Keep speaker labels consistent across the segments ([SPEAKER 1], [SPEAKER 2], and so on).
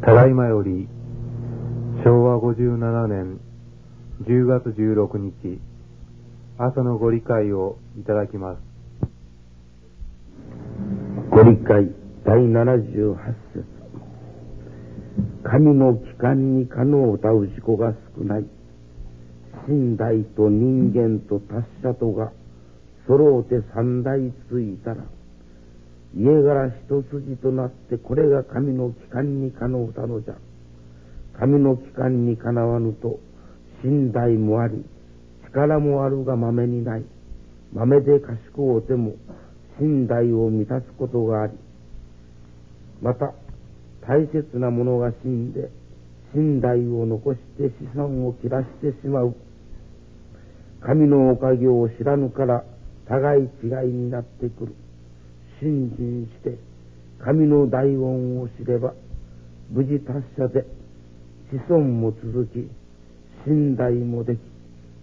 [SPEAKER 1] ただいまより昭和57年10月16日朝のご理解をいただきます。
[SPEAKER 2] ご理解第78節。神の帰還に可能を歌う事故が少ない。神代と人間と達者とが揃うて三代ついたら家柄一筋となってこれが神の帰還にかのうたのじゃ。神の帰還にかなわぬと、信頼もあり、力もあるが豆にない。豆で賢うても、信頼を満たすことがあり、また、大切なものが死んで、信頼を残して資産を切らしてしまう。神のおかげを知らぬから、互い違いになってくる。信心して神の大恩を知れば無事達者で子孫も続き信頼もでき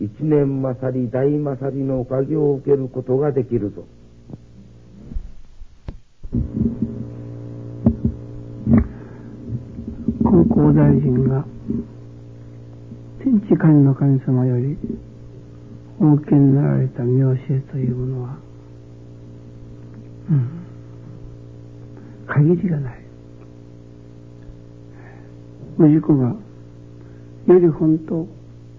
[SPEAKER 2] 一年勝り大勝りのおかげを受けることができるぞ。
[SPEAKER 3] 高校大臣が天地神の神様よりお受けになられた見教えというものはうん、限りがない。氏子がより本当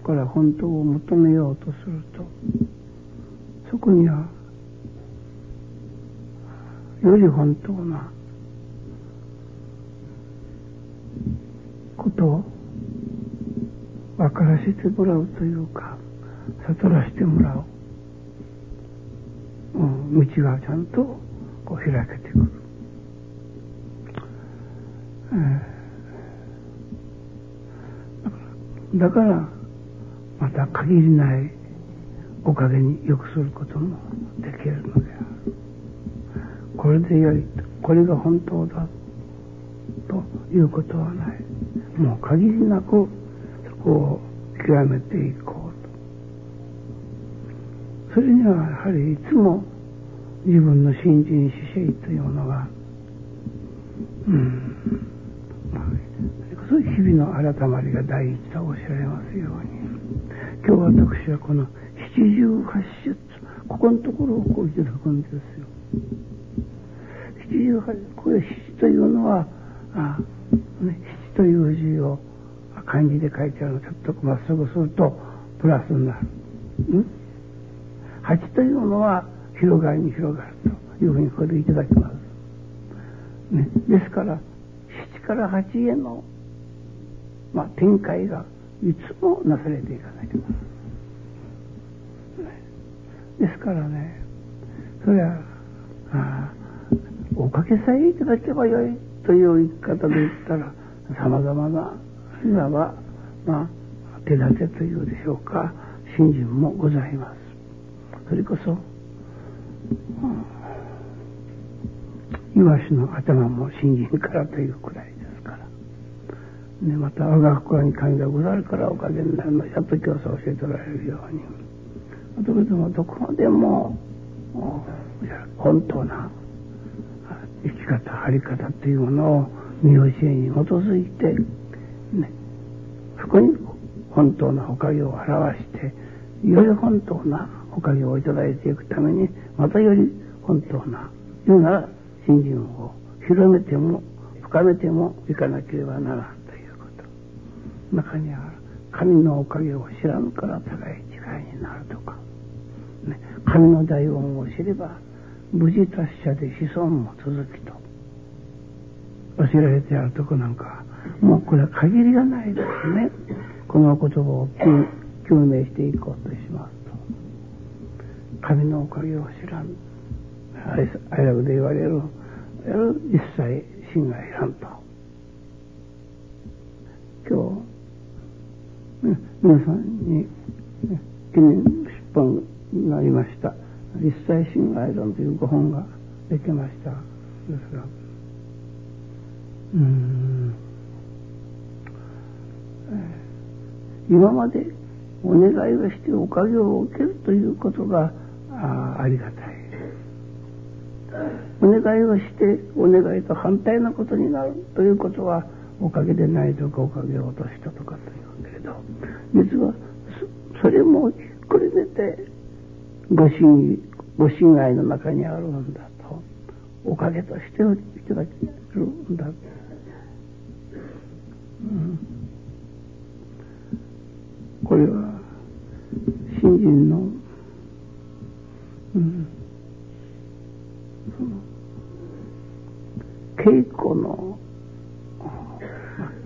[SPEAKER 3] から本当を求めようとするとそこにはより本当なことを分からせてもらうというか悟らせてもらう、うん、道がちゃんとこう開けていくる。だから、また限りないおかげに良くすることもできるのである。これで良い、これが本当だということはない。もう限りなくそこを極めていこうと。それにはやはりいつも自分の新人姿勢というのが、うん、それこそ日々の改まりが第一とおっしゃいますように、今日私はこの七十八出、ここのところをこういただくんですよ。七十八、これ七というのは、あね、七という字を漢字で書いてあるのちょっとまっすぐするとプラスになる。ん？八というのは広がりに広がるというふうにこれでいただきます。ね、ですから、7から8への、まあ、展開がいつもなされていかなきゃならない。ですからね、それは、あおかげさえいただけばよいという言い方で言ったら、様々な、いわば、まあ、手立てというでしょうか、信心もございます。それこそ、イワシの頭も新人からというくらいですから。ね、また我が心に神がござるからおかげになるのやっと今日そう教えておられるように。どこでもどこでも本当な生き方、張り方というものを見教えに基づいて、ね、そこに本当なおかげを表して、より本当なおかげをいただいていくために、またより本当な、言うなら、信心を広めても、深めてもいかなければならんということ。中には、神のおかげを知らぬから互い違いになるとか、ね、神の大恩を知れば、無事達者で子孫も続きと、教えられてあるとこなんか、もうこれは限りがないですね。この言葉を究明していこうとしますと。神のおかげを知らん愛楽で言われる一切心がいらんと。今日、ね、皆さんに記念出版になりました。一切心がいらんというご本が出てました。ですがうん。今までお願いをしておかげを受けるということがあありがたい。お願いをしてお願いと反対のことになるということはおかげでないとかおかげを落としたとかというけれど実はそれもひっくるめてご神ご神愛の中にあるんだと。おかげとしていただけるんだ、うん、これは新人の、うん、稽古の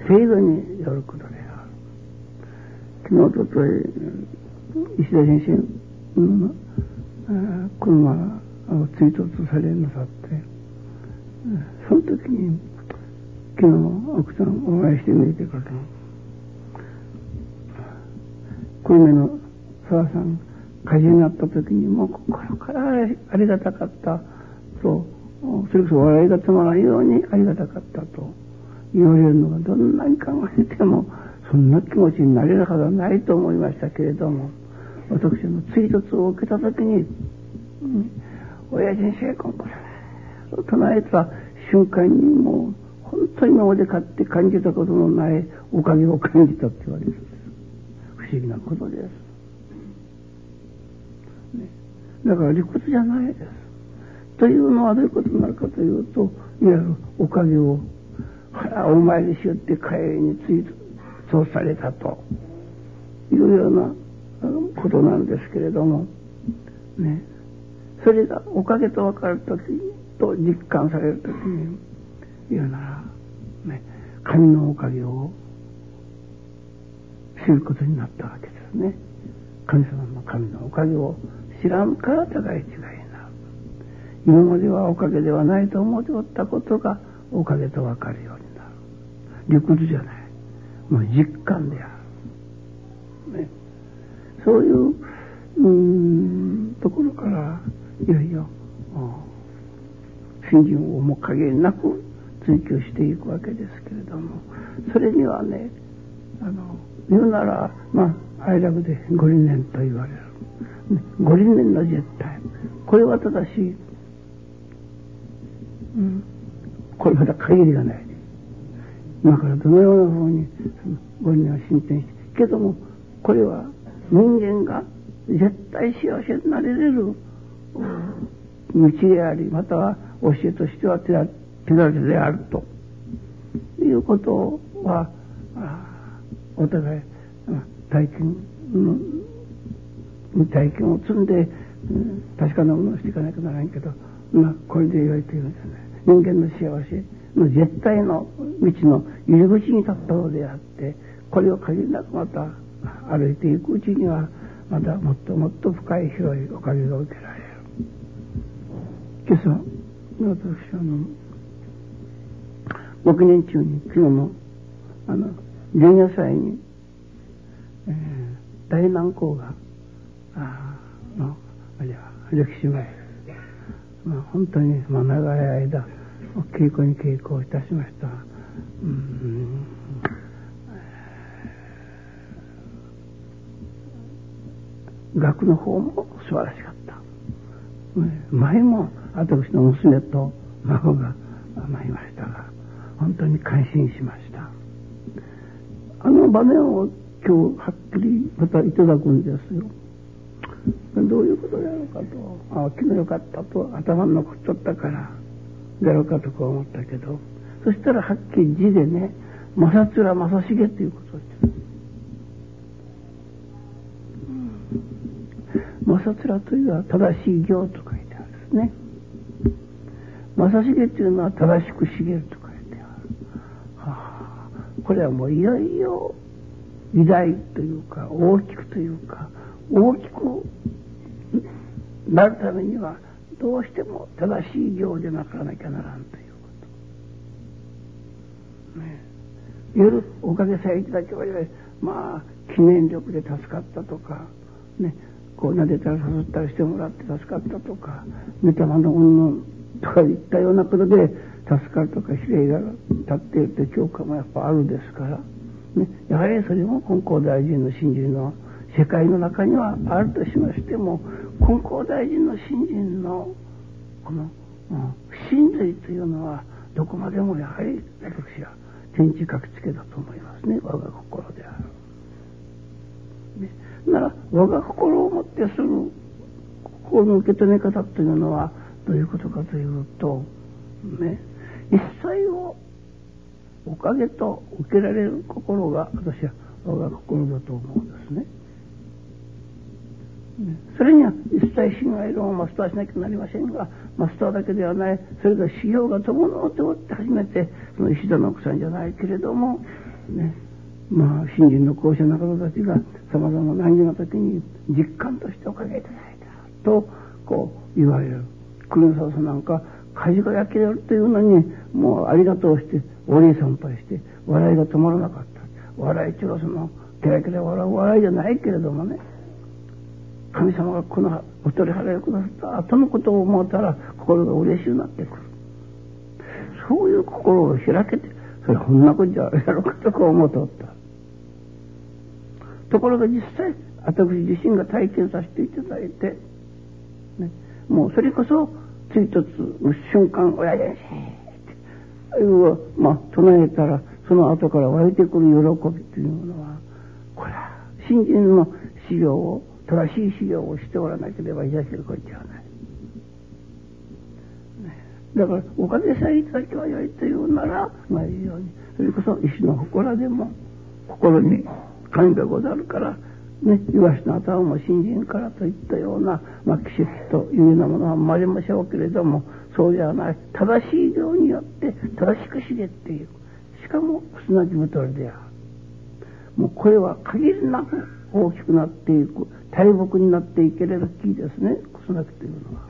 [SPEAKER 3] 程度によることである。昨日、おととい、石田先生の、車を追突されなさって、その時に、昨日奥さんお会いしてみてから、久留米の沢さん、火事になった時に、もう心からありがたかったと、それこそ笑いが止まらないようにありがたかったと。言われるのがどんなに考えてもそんな気持ちになれるはずはないと思いましたけれども私の追突を受けた時に、うん、親父に成婚これ唱えた瞬間にもう本当に今まで買って感じたことのないおかげを感じたって言われるんです。不思議なことです、ね、だから理屈じゃないです。というのはどういうことになるかというと、いわゆるおかげを お参りしよって帰りについそうされたと。いうようなことなんですけれども、ね、それがおかげと分かるときと実感されるときに言うなら、ね、神のおかげを知ることになったわけですね。神様の神のおかげを知らんから互い違い。今まではおかげではないと思っておったことがおかげと分かるようになる。理屈じゃない。もう実感である。ね、そういう、うん、ところから、いよいよ、信心をも限りなく追求していくわけですけれども、それにはね、あの、言うなら、まあ、愛楽で五輪年と言われる。五輪年の実態。これは正しいこれまた限りがない。今からどのようなふうに五人は進展して、けども、これは人間が絶対幸せになれれる道であり、または教えとしては手立てであるということは、お互い体験の、体験を積んで、確かなものをしていかなきゃならんけど、まあ、これで良いというんですね。人間の幸せの絶対の道の入り口に立ったのであってこれを限りなくまた歩いていくうちにはまたもっともっと深い広いおかげが受けられる。今朝私あの6年中に昨日のあの前夜祭に、えー、大南高があのあれは歴史前まあ、本当に、まあ、長い間稽古に稽古をいたしました。うん学の方も素晴らしかった。前も私の娘と孫が参りましたが、本当に感心しました。あの場面を今日はっきりまたいただくんですよ。どういうことやろうかと、あ昨日よかったと頭に残っちゃったから、やろうかとこう思ったけど、そしたらはっきり字でね、正面正成っていうことを言ってる。正面というのは正しい行と書いてあるんですね。正成っていうのは正しく茂ると書いてある。はあ、これはもういよいよ偉大というか大きくというか大きくなるためにはどうしても正しい行でなかなきゃならんということ。ね、夜おかげさえいただけばまあ記念力で助かったとか、ね、こう撫でたら誘ったりしてもらって助かったとか、御霊の云々とか言ったようなことで助かるとか比例が立っているという教科もやっぱあるですから、ね、やはりそれも金光大臣の信心の世界の中にはあるとしましても金光大臣の信心のこの、不信類というのはどこまでもやはり私は天地書きつけだと思いますね我が心である。ね、なら我が心をもってする心の受け止め方というのはどういうことかというとね一切をおかげと受けられる心が私は我が心だと思うんですね。それには一切信頼論をマスターしなきゃなりませんが、マスターだけではない、それが修行が伴うておって初めて、その石田の奥さんじゃないけれども、ね、まあ、新人の校舎の方たちが様々な難儀の時に実感としておかげいただいたと、こう言われる。国沢さんなんか、火事が焼けれるというのに、もうありがとうして、お礼参拝して、笑いが止まらなかった。笑い中はその、ケラケラ笑う笑いじゃないけれどもね、神様がこのお取り払いをくださった後のことを思ったら心が嬉しくなってくる。そういう心を開けて、それこんなことじゃやろうかとこう思っておった。ところが実際、私自身が体験させていただいて、ね、もうそれこそ追突の瞬間、親父っていう、まあ、唱えたら、その後から湧いてくる喜びというものは、これは、新人の修行を正しい修行をしておらなければいただけるこっちはない。だから、おかげさえいただきはよいというなら、まあいいように、それこそ石の祠でも、心に神がござるから、ね、イワシの頭も新人からといったような、まあ、奇跡というようなものは生まりましょうけれども、そうではない。正しいようによって正しく茂っていく。しかも、砂地太りである。もうこれは限りなく大きくなっていく。大木になっていければ木ですね。子育てというのは。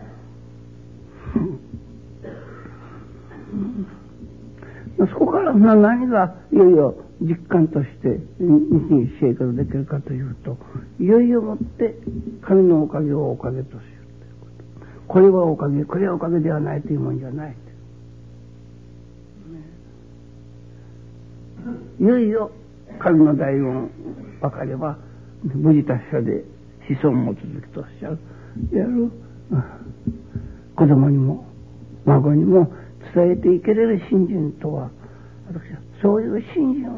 [SPEAKER 3] そこから何がいよいよ実感として日々生活できるかというといよいよもって神のおかげをおかげとするということ。これはおかげこれはおかげではないというもんじゃない、いよいよ神の大恩分かれば無事達者で子孫も続くとおっしゃる。やる、子供にも、孫にも伝えていけれる信心とは、私はそういう信心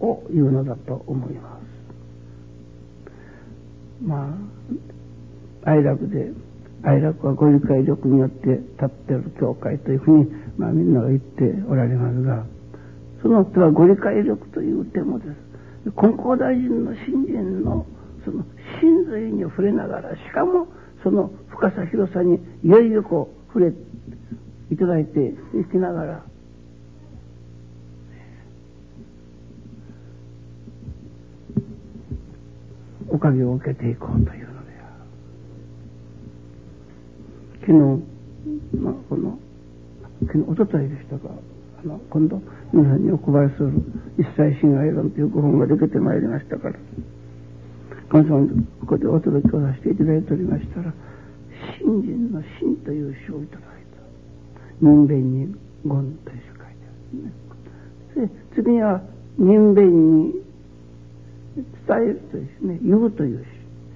[SPEAKER 3] を言うのだと思います。まあ、愛楽で、愛楽はご理解力によって立っている教会というふうに、まあみんなが言っておられますが、その手はご理解力という点もです。根高大臣の信心のその真髄に触れながら、しかもその深さ広さにいよいよこう触れいただいていきながら、おかげを受けていこうというのである。昨日、まあ、この、昨日、おとといでしたか、あの、今度、皆さんにお配りする一切信愛論というご本ができてまいりましたから、神様にここでお届けをさせていただいておりましたら、信心の真という書をいただいた。人弁に言という書いてあるね。で、次には人弁に伝えるというね、言うという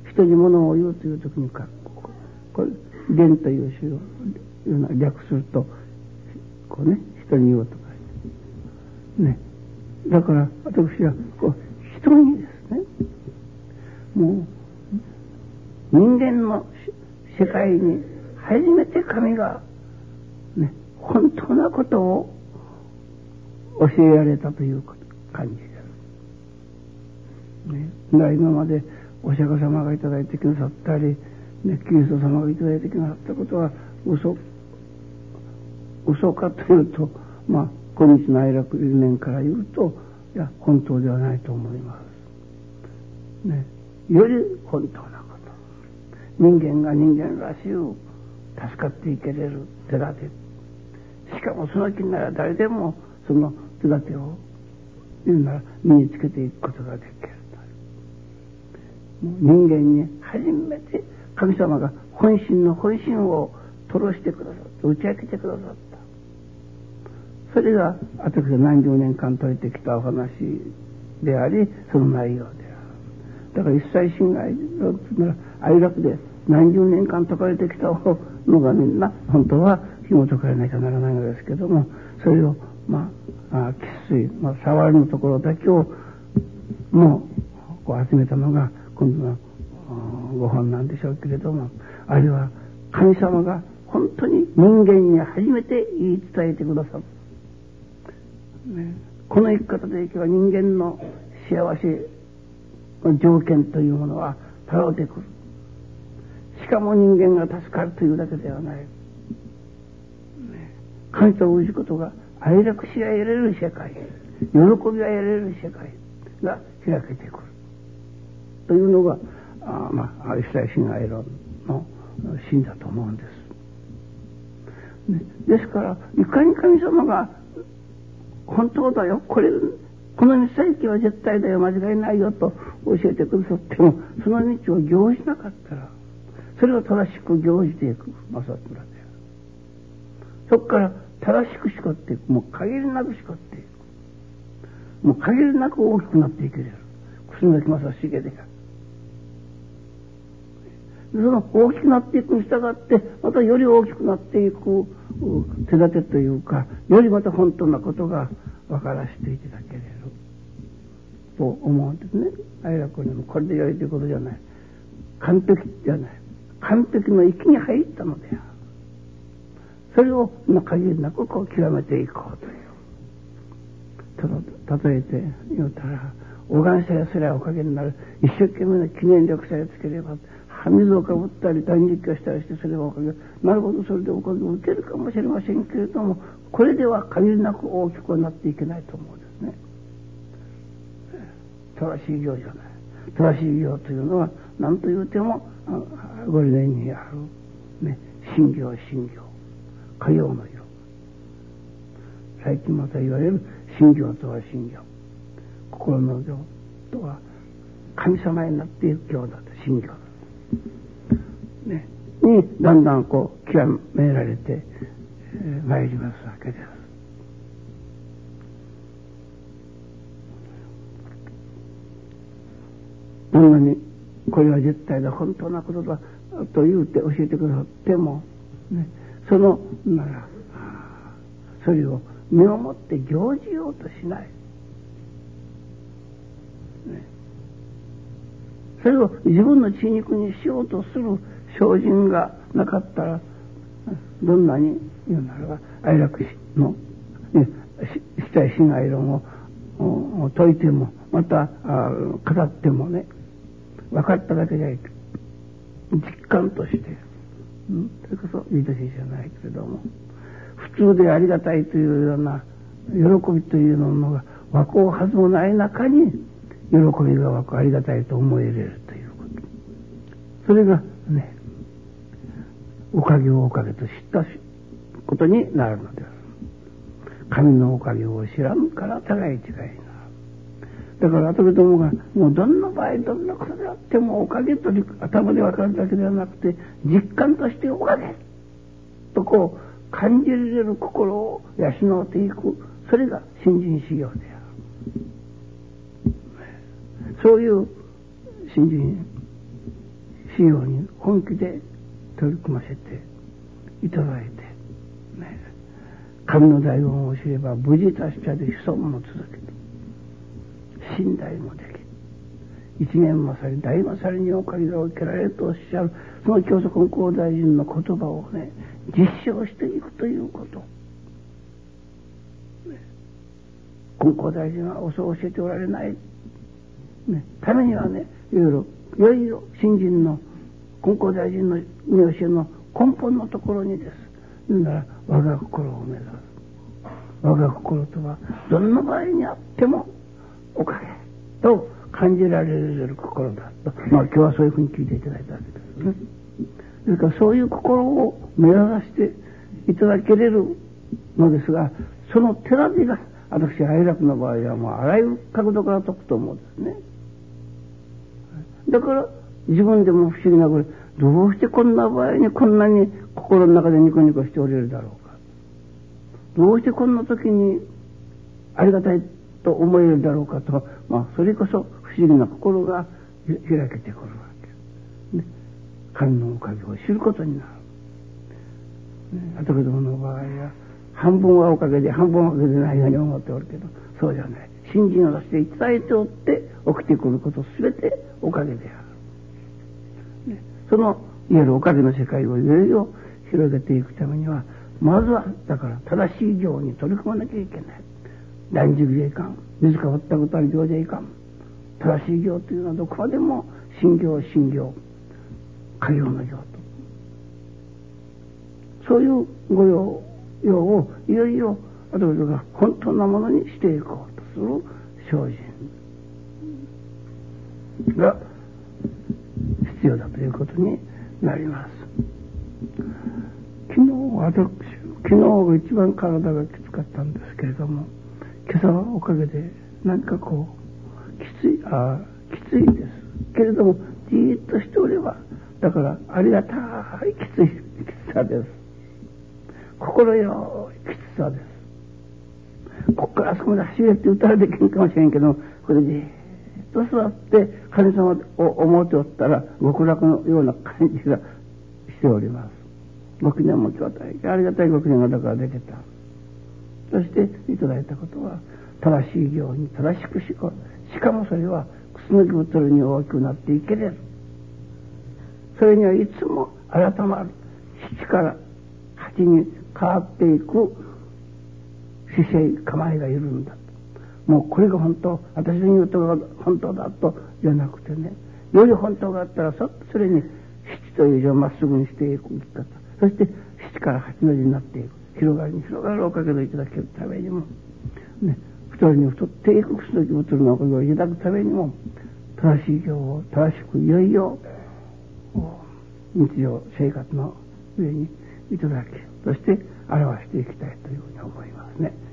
[SPEAKER 3] 詩。人に物を言うという時に書く。これ、言という詩をいうのは略すると、こうね、人に言うとかね。だから、私は、こう、人にです、人間の世界に初めて神が、ね、本当なことを教えられたという感じです。ね、今までお釈迦様がいただいてくださったり、ね、キリスト様がいただいてくださったことは嘘、嘘かというと、まあ、今日の愛楽理念から言うと、いや、本当ではないと思います。ね。より本当なこと。人間が人間らしく助かっていけれる手立て。しかもその気なら誰でもその手立てを言うなら身につけていくことができる。人間に初めて神様が本心の本心を吐露してくださって打ち明けてくださった。それが私が何十年間説いてきたお話であり、その内容ですだから一切侵害なら愛楽で何十年間解かれてきたのがみんな本当は紐解かれなきゃならないのですけどもそれをまあ喫水、まあ、触りのところだけをもうこう集めたのが今度のご本なんでしょうけれどもあれは神様が本当に人間に初めて言い伝えてくださる、ね、この生き方でいけば人間の幸せの条件というものは頼ってくる。しかも人間が助かるというだけではない、神と応じことが愛楽し合えられる世界喜びが得られる世界が開けてくる。というのがあまあイスラエル神愛論の真だと思うんです、ね、ですからいかに神様が本当だよ。これこの道さえ行けば絶対だよ間違いないよと教えてくださってもその道を行じなかったらそれを正しく行じていく正村である。そこから正しくしこっていく。もう限りなくしこっていく。もう限りなく大きくなっていける楠木正成であるその大きくなっていくに従ってまたより大きくなっていく手立てというかよりまた本当なことが分からせていただけれる。と思うんですね。愛楽にもこれで良いということじゃない。完璧じゃない。完璧の域に入ったのである。それを限りなくこう極めていこうという。例えて言うたら小川さえすらおかげになる。一生懸命な記念力さえつければ水をかぶったり断食をしたりしてそれはおかげなるほどそれでおかげを受けるかもしれませんけれどもこれでは限りなく大きくなっていけないと思う。んです正しい行じゃない正しい行というのは何と言うてもご理念にある、ね、信行信行火曜の色最近また言われる信行とは信行心の行とは神様になっていく行だと信行ね、にだんだんこう極められてま、えー、りますわけです。どんなにこれは絶対だ本当なことだと言うて教えてくださっても、ね、そのならそれを身をもって行じようとしない。ねそれを自分の血肉にしようとする精進がなかったらどんなに言うならば愛楽のね死体心愛論を説いてもまた語ってもね分かっただけじゃない。け実感として、うん、それこそいい年じゃないけれども。普通でありがたいというような喜びというのが湧こうはずもない中に喜びが湧くありがたいと思えれるということ。それがねおかげをおかげと知ったことになるのである。神のおかげを知らんから互い違いなだから後でどもがもうどんな場合どんなことであってもおかげと頭で分かるだけではなくて実感としておかげとこう感じられる心を養っていく。それが新人修行である。そういう新人修行に本気で取り組ませていただいて、ね、神の大恩を知れば無事達者で子孫も続け信頼もでき一年勝り大勝りにお借りが受けられるとおっしゃるその教祖根高大臣の言葉をね実証していくということ。ね根高大臣はそう教えておられないね、ためにはね、いろいろ、いよいよ新人の根高大臣の入試の根本のところにです。言うなら、我が心を目指す。我が心とは、どんな場合にあっても、おかげと感じられる心だと。まあ今日はそういうふうに聞いていただいたわけですね。それからそういう心を目指していただけれるのですが、その手立てが、私、愛楽の場合はもうあらゆる角度から解くと思うんですね。だから自分でも不思議なぐらいどうしてこんな場合にこんなに心の中でニコニコしておれるだろうかどうしてこんな時にありがたいと思えるだろうかと。まあそれこそ不思議な心が開けてくるわけ、ね、神のおかげを知ることになる、ね、後どもの場合は半分はおかげで半分はおかげでないように思っておるけどそうじゃない。信心を出して伝えておって起きてくることすべておかげである、ね、そのいわゆるおかげの世界をいろいろ広げていくためにはまずはだから正しい行に取り組まなきゃいけない。断食じゃいかん自らったことある行じゃいかん正しい行というのはどこまでも信行信行家業の行とそういう御用用をいよいよ私が本当なものにしていこうとする精進が必要だということになります。昨日私昨日が一番体がきつかったんですけれども今朝はおかげで何かこうきついあきついです。けれどもじーっとしておればだからありがたいきついきつさです。心よいきつさです。こっからあそこまで走れって歌われてけんかもしれんけどこれでじーっと座って神様を思っておったら極楽のような感じがしております。ご記念も今日大変ありがたいご記念がだからできた。そしていただいたことは正しい行に正しくしこしかもそれは楠木太に大きくなっていけれる。それにはいつも改まる七から八に変わっていく姿勢構えがいるんだ。もうこれが本当私の言うと本当だとじゃなくてねより本当があったらそっとそれに七という字をまっすぐにしていく生き方。そして七から八の字になっていく。広がりに広がるおかげをいただけるためにも、ね、太りに太っていく楠木太のおかげをいただくためにも正しい行を正しくいよいよ日常生活の上にいただきそして表していきたいというふうに思いますね。